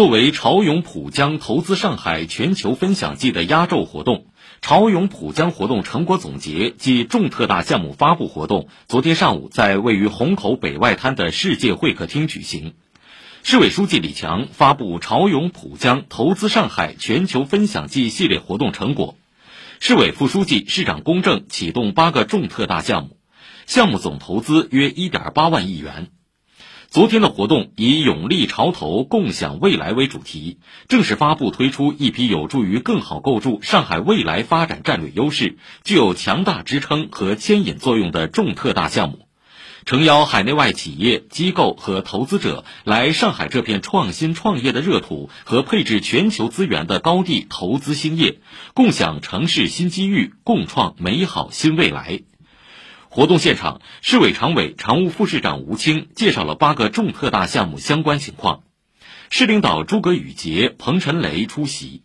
作为潮涌浦江投资上海全球分享季的压轴活动，潮涌浦江活动成果总结暨重特大项目发布活动，昨天上午在位于虹口北外滩的世界会客厅举行。市委书记李强发布潮涌浦江投资上海全球分享季系列活动成果，市委副书记、市长龚正启动八个重特大项目，项目总投资约一点八万亿元。昨天的活动以“勇立潮头，共享未来”为主题，正式发布推出一批有助于更好构筑上海未来发展战略优势、具有强大支撑和牵引作用的重特大项目，诚邀海内外企业机构和投资者来上海这片创新创业的热土和配置全球资源的高地投资兴业，共享城市新机遇，共创美好新未来。活动现场，市委常委、常务副市长吴清介绍了八个重特大项目相关情况，市领导诸葛宇杰、彭晨雷出席。